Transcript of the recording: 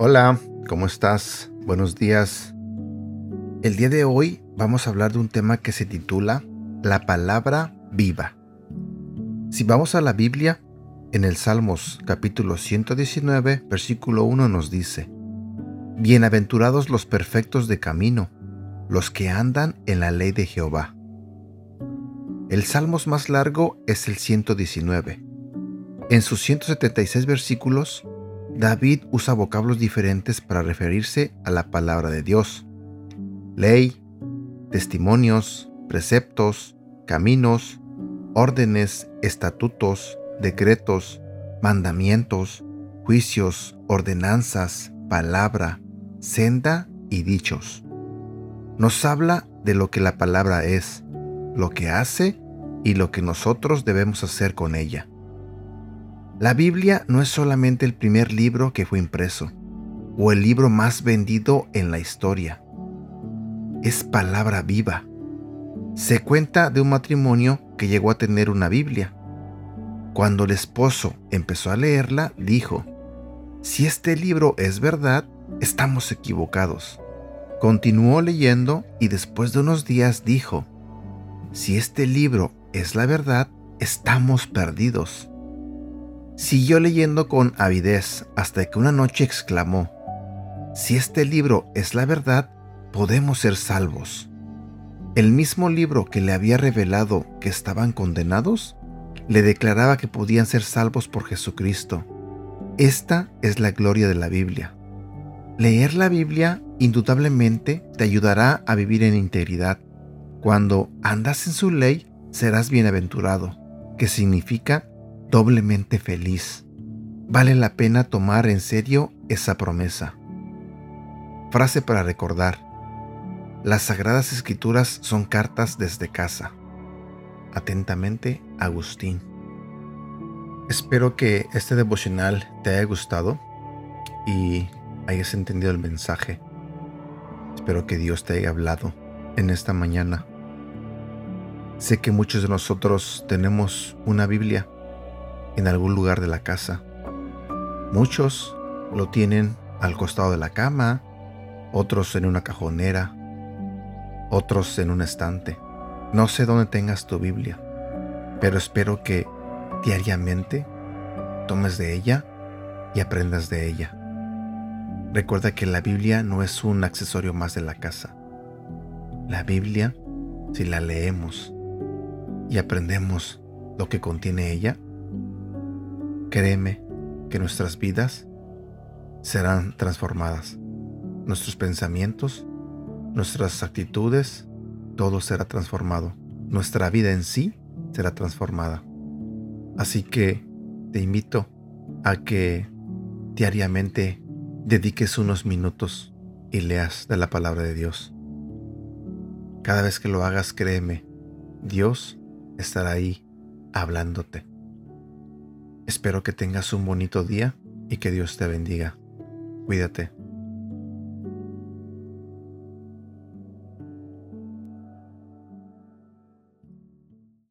Hola, ¿cómo estás? Buenos días. El día de hoy vamos a hablar de un tema que se titula La palabra viva. Si vamos a la Biblia, en el Salmos capítulo 119, versículo 1 nos dice, Bienaventurados los perfectos de camino, los que andan en la ley de Jehová. El Salmos más largo es el 119. En sus 176 versículos, David usa vocablos diferentes para referirse a la palabra de Dios. Ley, testimonios, preceptos, caminos, órdenes, estatutos, decretos, mandamientos, juicios, ordenanzas, palabra, senda y dichos. Nos habla de lo que la palabra es, lo que hace y lo que nosotros debemos hacer con ella. La Biblia no es solamente el primer libro que fue impreso, o el libro más vendido en la historia. Es palabra viva. Se cuenta de un matrimonio que llegó a tener una Biblia. Cuando el esposo empezó a leerla, dijo, si este libro es verdad, estamos equivocados. Continuó leyendo y después de unos días dijo, si este libro es la verdad, estamos perdidos. Siguió leyendo con avidez hasta que una noche exclamó, Si este libro es la verdad, podemos ser salvos. El mismo libro que le había revelado que estaban condenados, le declaraba que podían ser salvos por Jesucristo. Esta es la gloria de la Biblia. Leer la Biblia indudablemente te ayudará a vivir en integridad. Cuando andas en su ley, serás bienaventurado, que significa doblemente feliz. Vale la pena tomar en serio esa promesa. Frase para recordar. Las Sagradas Escrituras son cartas desde casa. Atentamente, Agustín. Espero que este devocional te haya gustado y hayas entendido el mensaje. Espero que Dios te haya hablado en esta mañana. Sé que muchos de nosotros tenemos una Biblia en algún lugar de la casa. Muchos lo tienen al costado de la cama, otros en una cajonera, otros en un estante. No sé dónde tengas tu Biblia, pero espero que diariamente tomes de ella y aprendas de ella. Recuerda que la Biblia no es un accesorio más de la casa. La Biblia, si la leemos y aprendemos lo que contiene ella, Créeme que nuestras vidas serán transformadas. Nuestros pensamientos, nuestras actitudes, todo será transformado. Nuestra vida en sí será transformada. Así que te invito a que diariamente dediques unos minutos y leas de la palabra de Dios. Cada vez que lo hagas, créeme, Dios estará ahí hablándote. Espero que tengas un bonito día y que Dios te bendiga. Cuídate.